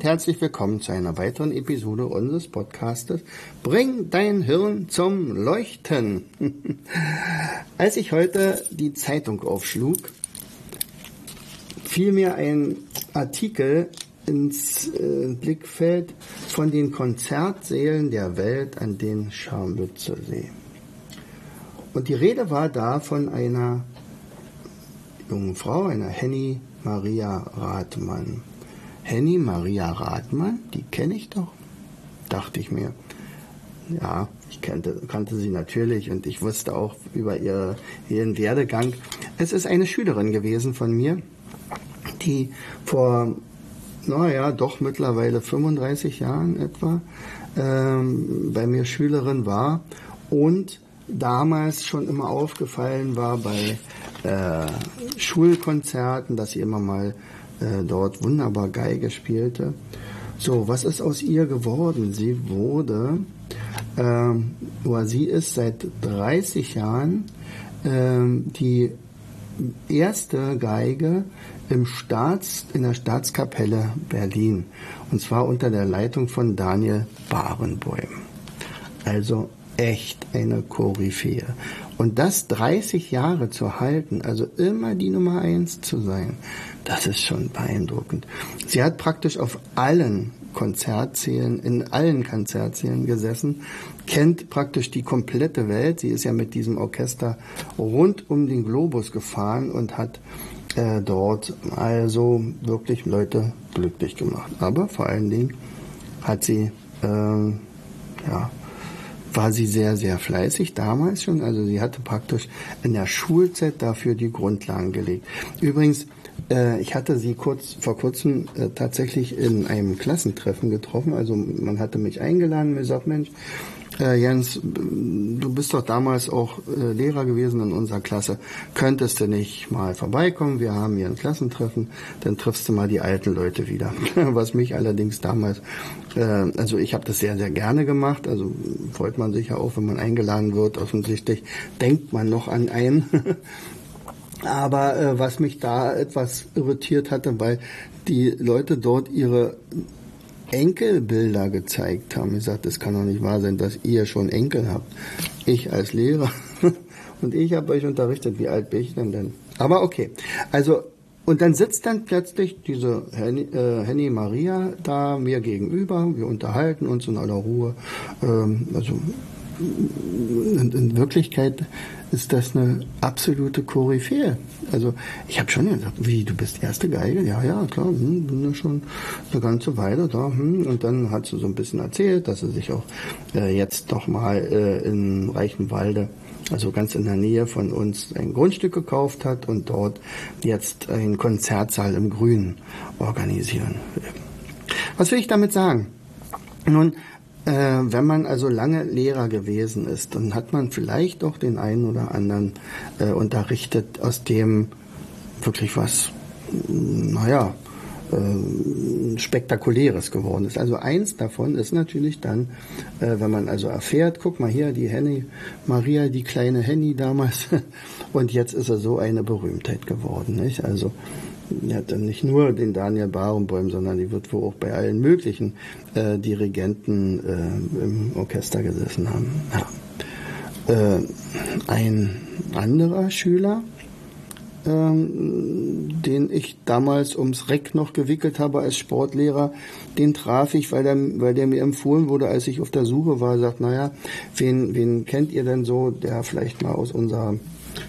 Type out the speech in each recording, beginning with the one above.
Und herzlich willkommen zu einer weiteren Episode unseres Podcastes Bring dein Hirn zum Leuchten. Als ich heute die Zeitung aufschlug, fiel mir ein Artikel ins äh, Blickfeld von den Konzertsälen der Welt an den Scharmützelsee. Und die Rede war da von einer jungen Frau, einer Henny Maria Rathmann. Henny Maria Rathmann, die kenne ich doch, dachte ich mir. Ja, ich kannte, kannte sie natürlich und ich wusste auch über ihr, ihren Werdegang. Es ist eine Schülerin gewesen von mir, die vor, naja, doch mittlerweile 35 Jahren etwa ähm, bei mir Schülerin war und damals schon immer aufgefallen war bei äh, Schulkonzerten, dass sie immer mal äh, dort wunderbar Geige spielte. So, was ist aus ihr geworden? Sie wurde, ähm, oder sie ist seit 30 Jahren ähm, die erste Geige im Staats, in der Staatskapelle Berlin. Und zwar unter der Leitung von Daniel Barenboim. Also echt eine Koryphäe. Und das 30 Jahre zu halten, also immer die Nummer eins zu sein, das ist schon beeindruckend. Sie hat praktisch auf allen Konzertsälen, in allen Konzertsälen gesessen, kennt praktisch die komplette Welt. Sie ist ja mit diesem Orchester rund um den Globus gefahren und hat äh, dort also wirklich Leute glücklich gemacht. Aber vor allen Dingen hat sie äh, ja, war sie sehr, sehr fleißig damals schon. Also sie hatte praktisch in der Schulzeit dafür die Grundlagen gelegt. Übrigens, äh, ich hatte sie kurz vor kurzem äh, tatsächlich in einem Klassentreffen getroffen. Also man hatte mich eingeladen, mir gesagt, Mensch, äh, Jens, du bist doch damals auch äh, Lehrer gewesen in unserer Klasse. Könntest du nicht mal vorbeikommen? Wir haben hier ein Klassentreffen. Dann triffst du mal die alten Leute wieder. Was mich allerdings damals, äh, also ich habe das sehr, sehr gerne gemacht. Also freut man sich ja auch, wenn man eingeladen wird. Offensichtlich denkt man noch an einen. Aber äh, was mich da etwas irritiert hatte, weil die Leute dort ihre Enkelbilder gezeigt haben. Ich sagte, es kann doch nicht wahr sein, dass ihr schon Enkel habt. Ich als Lehrer. Und ich habe euch unterrichtet. Wie alt bin ich denn denn? Aber okay. Also, und dann sitzt dann plötzlich diese Henny, äh, Henny Maria da mir gegenüber. Wir unterhalten uns in aller Ruhe. Ähm, also, in, in Wirklichkeit ist das eine absolute Koryphäe. Also ich habe schon gedacht, wie, du bist erste Geige? Ja, ja, klar, hm, bin ja schon eine ganze Weile da. Hm. Und dann hat sie so ein bisschen erzählt, dass sie sich auch äh, jetzt doch mal äh, in Reichenwalde, also ganz in der Nähe von uns, ein Grundstück gekauft hat und dort jetzt einen Konzertsaal im Grünen organisieren will. Was will ich damit sagen? Nun, äh, wenn man also lange Lehrer gewesen ist, dann hat man vielleicht auch den einen oder anderen äh, unterrichtet, aus dem wirklich was, naja, äh, spektakuläres geworden ist. Also eins davon ist natürlich dann, äh, wenn man also erfährt, guck mal hier, die Henny, Maria, die kleine Henny damals, und jetzt ist er so eine Berühmtheit geworden. Nicht? Also die hat dann nicht nur den Daniel Barenboim, sondern die wird wohl auch bei allen möglichen äh, Dirigenten äh, im Orchester gesessen haben. Ja. Äh, ein anderer Schüler, ähm, den ich damals ums Reck noch gewickelt habe als Sportlehrer, den traf ich, weil der, weil der mir empfohlen wurde, als ich auf der Suche war, sagt, naja, wen, wen kennt ihr denn so, der vielleicht mal aus unserer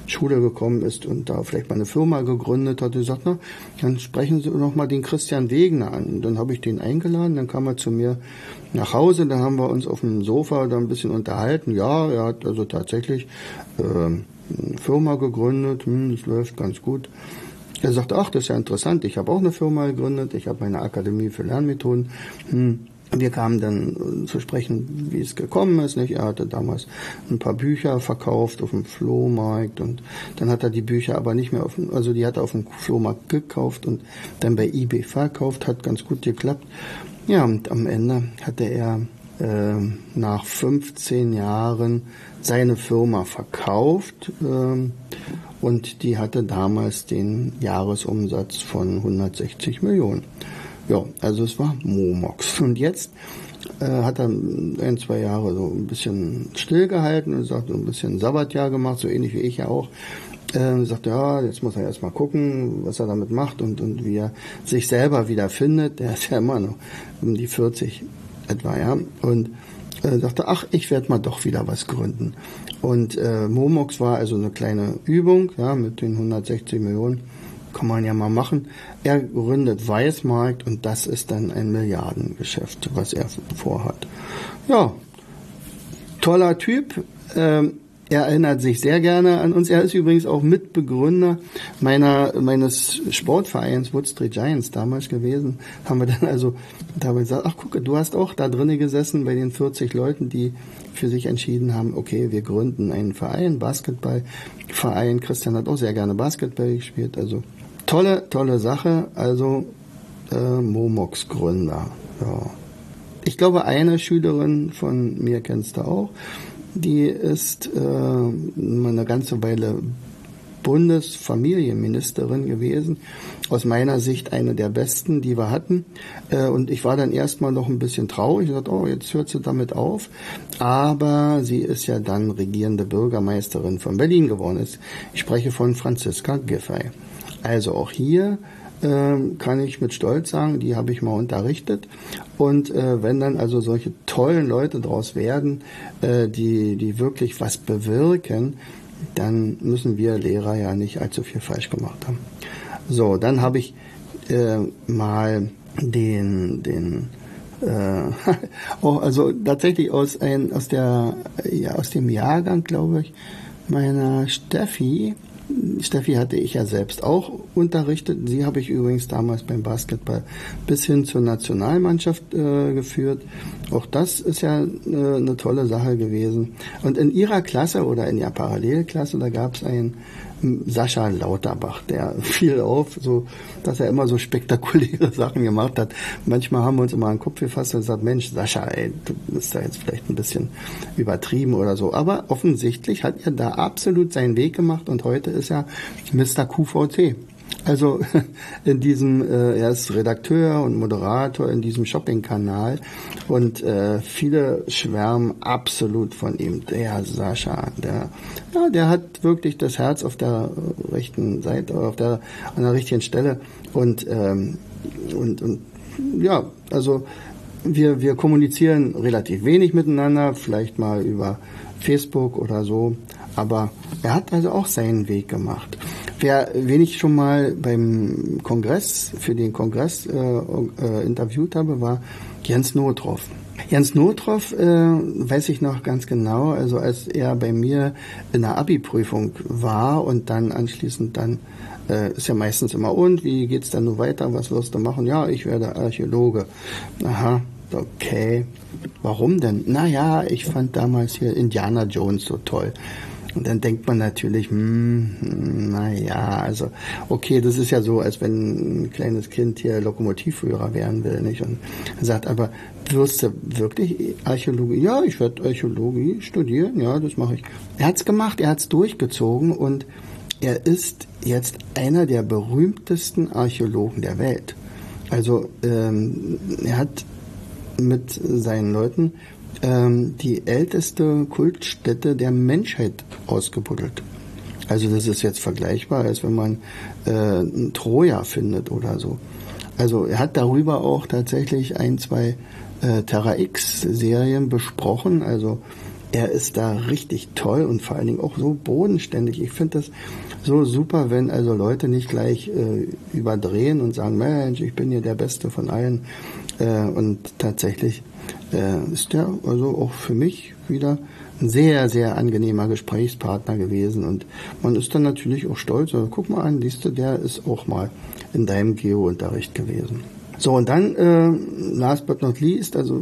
Schule gekommen ist und da vielleicht mal eine Firma gegründet hat, die sagt, na, dann sprechen Sie noch mal den Christian Wegener an. Und dann habe ich den eingeladen, dann kam er zu mir nach Hause, dann haben wir uns auf dem Sofa da ein bisschen unterhalten. Ja, er hat also tatsächlich äh, eine Firma gegründet, hm, das läuft ganz gut. er sagte, ach, das ist ja interessant, ich habe auch eine Firma gegründet, ich habe meine Akademie für Lernmethoden. Hm. Wir kamen dann zu sprechen, wie es gekommen ist. Nicht? Er hatte damals ein paar Bücher verkauft auf dem Flohmarkt und dann hat er die Bücher aber nicht mehr auf, dem, also die hat er auf dem Flohmarkt gekauft und dann bei eBay verkauft, hat ganz gut geklappt. Ja, und am Ende hatte er äh, nach 15 Jahren seine Firma verkauft äh, und die hatte damals den Jahresumsatz von 160 Millionen. Ja, also es war Momox. Und jetzt äh, hat er ein, zwei Jahre so ein bisschen stillgehalten und sagt, so ein bisschen Sabbatjahr gemacht, so ähnlich wie ich ja auch. Äh, sagt, ja, jetzt muss er erstmal gucken, was er damit macht und, und wie er sich selber wieder findet. Der ist ja immer noch um die 40 etwa, ja. Und äh, sagte, ach, ich werde mal doch wieder was gründen. Und äh, Momox war also eine kleine Übung, ja, mit den 160 Millionen. Kann man ja mal machen. Er gründet Weißmarkt und das ist dann ein Milliardengeschäft, was er vorhat. Ja, toller Typ. Ähm, er erinnert sich sehr gerne an uns. Er ist übrigens auch Mitbegründer meiner, meines Sportvereins Wood Street Giants damals gewesen. Haben wir dann also da gesagt, ach gucke, du hast auch da drinnen gesessen bei den 40 Leuten, die für sich entschieden haben, okay, wir gründen einen Verein, Basketballverein. Christian hat auch sehr gerne Basketball gespielt. Also tolle, tolle Sache. Also äh, Momox Gründer. Ja. Ich glaube, eine Schülerin von mir kennst du auch die ist äh, eine ganze Weile Bundesfamilienministerin gewesen. Aus meiner Sicht eine der besten, die wir hatten. Äh, und ich war dann erstmal noch ein bisschen traurig. Ich dachte, oh, jetzt hört sie damit auf. Aber sie ist ja dann regierende Bürgermeisterin von Berlin geworden. Ich spreche von Franziska Giffey. Also auch hier äh, kann ich mit Stolz sagen, die habe ich mal unterrichtet. Und äh, wenn dann also solche tollen Leute draus werden, äh, die, die wirklich was bewirken, dann müssen wir Lehrer ja nicht allzu viel falsch gemacht haben. So, dann habe ich äh, mal den, den äh, oh, also tatsächlich aus ein, aus der ja aus dem Jahrgang, glaube ich, meiner Steffi, Steffi hatte ich ja selbst auch unterrichtet. Sie habe ich übrigens damals beim Basketball bis hin zur Nationalmannschaft äh, geführt. Auch das ist ja äh, eine tolle Sache gewesen. Und in ihrer Klasse oder in ihrer Parallelklasse, da gab es einen Sascha Lauterbach, der fiel auf, so, dass er immer so spektakuläre Sachen gemacht hat. Manchmal haben wir uns immer an den Kopf gefasst und gesagt, Mensch, Sascha, ey, du bist da jetzt vielleicht ein bisschen übertrieben oder so. Aber offensichtlich hat er da absolut seinen Weg gemacht und heute ist er Mr. QVC. Also in diesem, äh, er ist Redakteur und Moderator in diesem Shopping-Kanal und äh, viele schwärmen absolut von ihm. Der Sascha, der, ja, der hat wirklich das Herz auf der rechten Seite, auf der an der richtigen Stelle und ähm, und und ja, also wir wir kommunizieren relativ wenig miteinander, vielleicht mal über Facebook oder so, aber er hat also auch seinen Weg gemacht. Wer, wen ich schon mal beim Kongress, für den Kongress äh, äh, interviewt habe, war Jens Notroff. Jens Notroff äh, weiß ich noch ganz genau, also als er bei mir in der Abi-Prüfung war und dann anschließend dann äh, ist ja meistens immer und wie geht's dann nur weiter, was wirst du machen? Ja, ich werde Archäologe. Aha, okay. Warum denn? Naja, ich fand damals hier Indiana Jones so toll. Und dann denkt man natürlich, hm, naja, also okay, das ist ja so, als wenn ein kleines Kind hier Lokomotivführer werden will, nicht? Und sagt, aber wirst du wirklich Archäologie? Ja, ich werde Archäologie studieren, ja, das mache ich. Er hat's gemacht, er hat's durchgezogen und er ist jetzt einer der berühmtesten Archäologen der Welt. Also ähm, er hat mit seinen Leuten ähm, die älteste Kultstätte der Menschheit ausgebuddelt. Also das ist jetzt vergleichbar, als wenn man äh, Troja findet oder so. Also er hat darüber auch tatsächlich ein, zwei äh, Terra X-Serien besprochen. Also er ist da richtig toll und vor allen Dingen auch so bodenständig. Ich finde das so super, wenn also Leute nicht gleich äh, überdrehen und sagen, Mensch, ich bin hier der Beste von allen. Äh, und tatsächlich äh, ist der also auch für mich wieder ein sehr, sehr angenehmer Gesprächspartner gewesen. Und man ist dann natürlich auch stolz. Also, guck mal an, siehst du, der ist auch mal in deinem Geo-Unterricht gewesen. So, und dann, äh, last but not least, also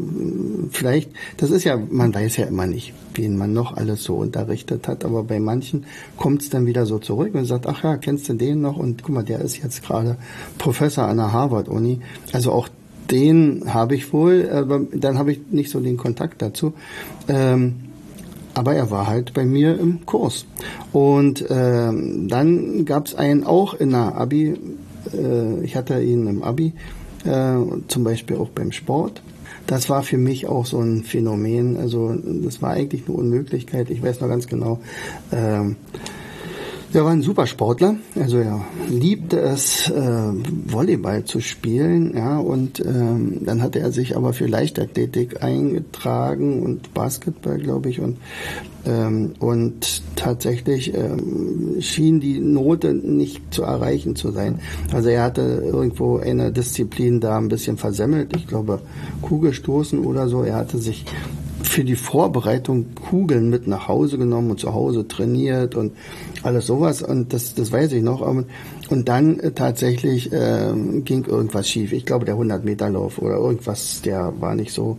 vielleicht, das ist ja, man weiß ja immer nicht, wen man noch alles so unterrichtet hat, aber bei manchen kommt es dann wieder so zurück und sagt, ach ja, kennst du den noch? Und guck mal, der ist jetzt gerade Professor an der Harvard-Uni. Also auch den habe ich wohl, aber dann habe ich nicht so den Kontakt dazu. Ähm, aber er war halt bei mir im Kurs. Und ähm, dann gab es einen auch in der Abi, äh, ich hatte ihn im Abi, äh, zum Beispiel auch beim Sport. Das war für mich auch so ein Phänomen. Also das war eigentlich eine Unmöglichkeit. Ich weiß noch ganz genau. Äh, er war ein super Sportler, also er liebte es, äh, Volleyball zu spielen, ja, und ähm, dann hatte er sich aber für Leichtathletik eingetragen und Basketball, glaube ich, und ähm, und tatsächlich ähm, schien die Note nicht zu erreichen zu sein. Also er hatte irgendwo eine Disziplin da ein bisschen versemmelt, ich glaube Kugelstoßen oder so. Er hatte sich für die Vorbereitung Kugeln mit nach Hause genommen und zu Hause trainiert und alles sowas. Und das, das weiß ich noch. Und dann äh, tatsächlich äh, ging irgendwas schief. Ich glaube, der 100-Meter-Lauf oder irgendwas, der war nicht so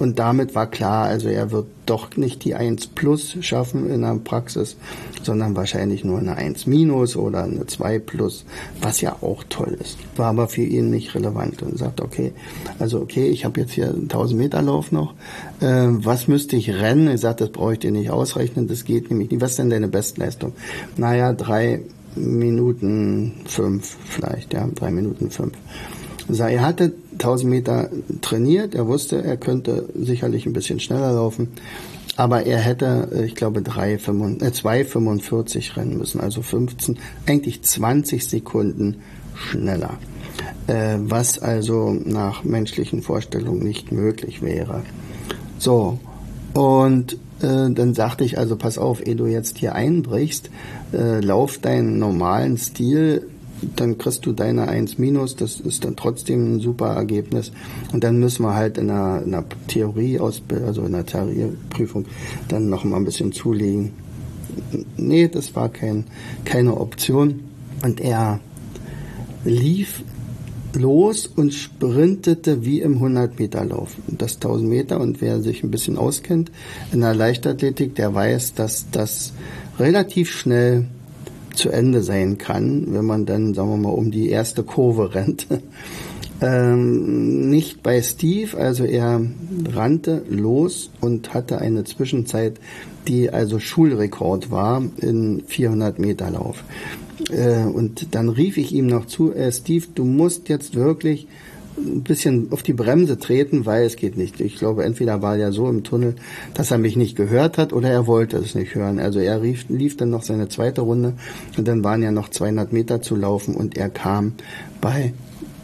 und damit war klar, also er wird doch nicht die 1 plus schaffen in der Praxis, sondern wahrscheinlich nur eine 1 minus oder eine 2 plus, was ja auch toll ist. War aber für ihn nicht relevant und sagt, okay, also okay, ich habe jetzt hier einen 1000 Meter Lauf noch, äh, was müsste ich rennen? Er sagt, das brauche ich dir nicht ausrechnen, das geht nämlich nicht. Was ist denn deine Bestleistung? Naja, drei Minuten fünf vielleicht, ja, drei Minuten fünf. Er hatte 1000 Meter trainiert. Er wusste, er könnte sicherlich ein bisschen schneller laufen. Aber er hätte, äh, ich glaube, 2,45 äh, rennen müssen, also 15, eigentlich 20 Sekunden schneller. Äh, was also nach menschlichen Vorstellungen nicht möglich wäre. So, und äh, dann sagte ich also, pass auf, ehe du jetzt hier einbrichst, äh, lauf deinen normalen Stil dann kriegst du deine 1 minus, das ist dann trotzdem ein super Ergebnis. Und dann müssen wir halt in einer, in einer Theorie, also in einer Theorieprüfung, dann noch mal ein bisschen zulegen. Nee, das war kein, keine Option. Und er lief los und sprintete wie im 100-Meter-Lauf. Das 1000 Meter und wer sich ein bisschen auskennt in der Leichtathletik, der weiß, dass das relativ schnell zu Ende sein kann, wenn man dann, sagen wir mal, um die erste Kurve rennt. ähm, nicht bei Steve, also er rannte los und hatte eine Zwischenzeit, die also Schulrekord war in 400 Meter Lauf. Äh, und dann rief ich ihm noch zu, äh, Steve, du musst jetzt wirklich ein bisschen auf die Bremse treten, weil es geht nicht. Ich glaube, entweder war er so im Tunnel, dass er mich nicht gehört hat oder er wollte es nicht hören. Also er rief, lief dann noch seine zweite Runde und dann waren ja noch 200 Meter zu laufen und er kam bei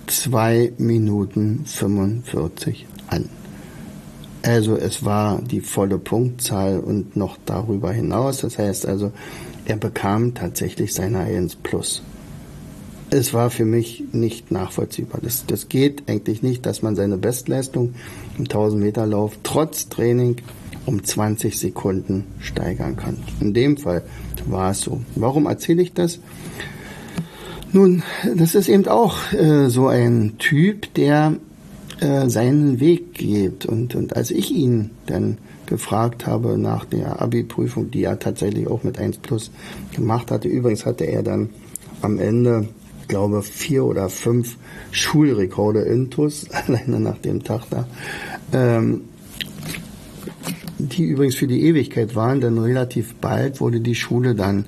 2 Minuten 45 an. Also es war die volle Punktzahl und noch darüber hinaus. Das heißt also, er bekam tatsächlich seine 1 plus es war für mich nicht nachvollziehbar. Das, das geht eigentlich nicht, dass man seine Bestleistung im 1000 Meter Lauf trotz Training um 20 Sekunden steigern kann. In dem Fall war es so. Warum erzähle ich das? Nun, das ist eben auch äh, so ein Typ, der äh, seinen Weg geht. Und, und als ich ihn dann gefragt habe nach der Abi-Prüfung, die er tatsächlich auch mit 1 Plus gemacht hatte, übrigens hatte er dann am Ende glaube, vier oder fünf Schulrekorde intus, alleine nach dem Tag da. Ähm, die übrigens für die Ewigkeit waren, denn relativ bald wurde die Schule dann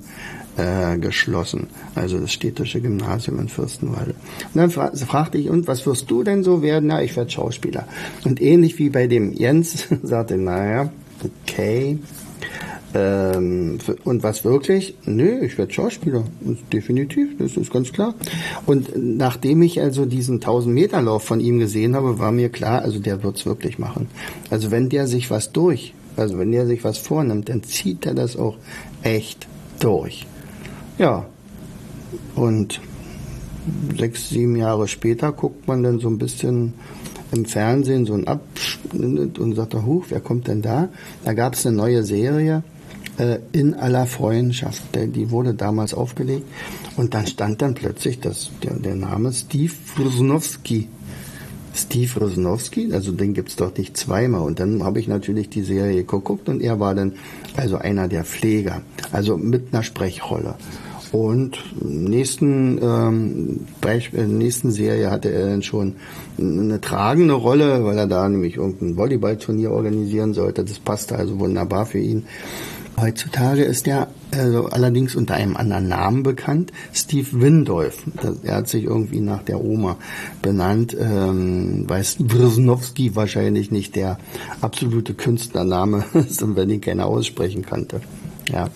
äh, geschlossen, also das städtische Gymnasium in Fürstenwalde. Und dann fra fragte ich, und was wirst du denn so werden? Na, ich werde Schauspieler. Und ähnlich wie bei dem Jens sagte, naja, okay, ähm, und was wirklich? Nö, ich werde Schauspieler. Definitiv, das ist ganz klar. Und nachdem ich also diesen 1000 Meter Lauf von ihm gesehen habe, war mir klar, also der wird's wirklich machen. Also wenn der sich was durch, also wenn der sich was vornimmt, dann zieht er das auch echt durch. Ja, Und sechs, sieben Jahre später guckt man dann so ein bisschen im Fernsehen so ein Abschnitt und sagt, huch, wer kommt denn da? Da gab es eine neue Serie äh, in aller Freundschaft. Die wurde damals aufgelegt und dann stand dann plötzlich das, der, der Name Steve Rusnowski. Steve Rusnowski, also den gibt's doch nicht zweimal. Und dann habe ich natürlich die Serie geguckt und er war dann also einer der Pfleger, also mit einer Sprechrolle. Und nächsten ähm, Beispiel, nächsten Serie hatte er dann schon eine tragende Rolle, weil er da nämlich irgendein Volleyballturnier organisieren sollte. Das passte also wunderbar für ihn. Heutzutage ist er also allerdings unter einem anderen Namen bekannt, Steve Windolf. Er hat sich irgendwie nach der Oma benannt, ähm, weil Wrzynowski wahrscheinlich nicht der absolute Künstlername ist und wenn ihn keiner aussprechen kannte. Ja,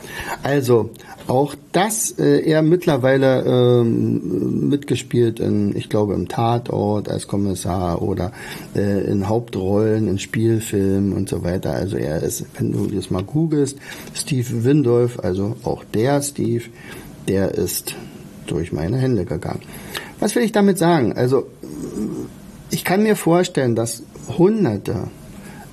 also auch das, äh, er mittlerweile ähm, mitgespielt in, ich glaube, im Tatort als Kommissar oder äh, in Hauptrollen in Spielfilmen und so weiter. Also er ist, wenn du das mal googelst, Steve Windolf, also auch der Steve, der ist durch meine Hände gegangen. Was will ich damit sagen? Also ich kann mir vorstellen, dass Hunderte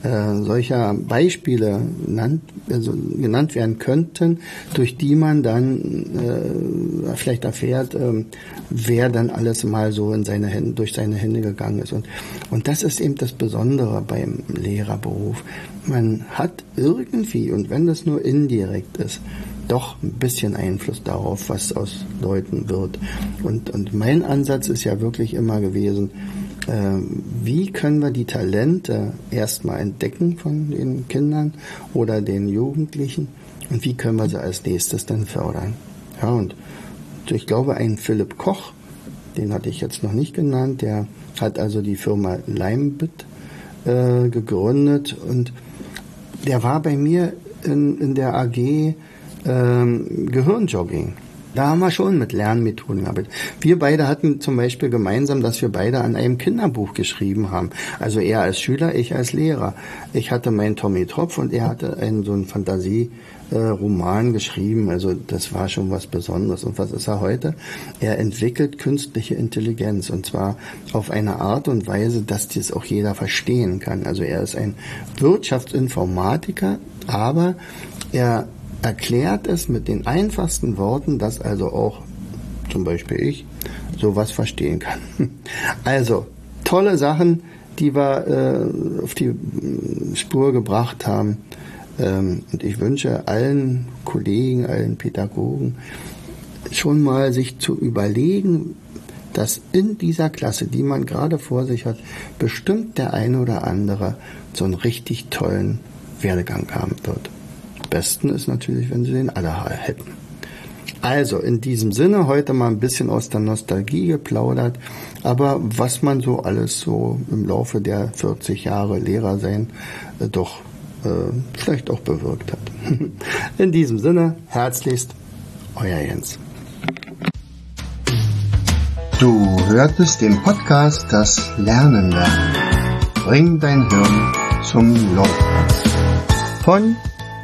äh, solcher Beispiele genannt, also genannt werden könnten, durch die man dann äh, vielleicht erfährt, äh, wer dann alles mal so in seine Hände, durch seine Hände gegangen ist. Und, und das ist eben das Besondere beim Lehrerberuf. Man hat irgendwie, und wenn das nur indirekt ist, doch ein bisschen Einfluss darauf, was aus Leuten wird. Und, und mein Ansatz ist ja wirklich immer gewesen, wie können wir die Talente erstmal entdecken von den Kindern oder den Jugendlichen und wie können wir sie als nächstes dann fördern. Ja, und ich glaube, ein Philipp Koch, den hatte ich jetzt noch nicht genannt, der hat also die Firma Limebit äh, gegründet und der war bei mir in, in der AG ähm, Gehirnjogging. Da haben wir schon mit Lernmethoden gearbeitet. Wir beide hatten zum Beispiel gemeinsam, dass wir beide an einem Kinderbuch geschrieben haben. Also er als Schüler, ich als Lehrer. Ich hatte meinen Tommy Tropf und er hatte einen so einen Fantasieroman geschrieben. Also das war schon was Besonderes. Und was ist er heute? Er entwickelt künstliche Intelligenz und zwar auf eine Art und Weise, dass das auch jeder verstehen kann. Also er ist ein Wirtschaftsinformatiker, aber er erklärt es mit den einfachsten Worten, dass also auch zum Beispiel ich sowas verstehen kann. Also tolle Sachen, die wir äh, auf die Spur gebracht haben. Ähm, und ich wünsche allen Kollegen, allen Pädagogen schon mal sich zu überlegen, dass in dieser Klasse, die man gerade vor sich hat, bestimmt der eine oder andere so einen richtig tollen Werdegang haben wird besten ist natürlich, wenn sie den alle hätten. Also in diesem Sinne heute mal ein bisschen aus der Nostalgie geplaudert, aber was man so alles so im Laufe der 40 Jahre Lehrer sein äh, doch äh, vielleicht auch bewirkt hat. In diesem Sinne, herzlichst, euer Jens. Du hörtest den Podcast Das Lernen lernen. Bring dein Hirn zum Laufen. Von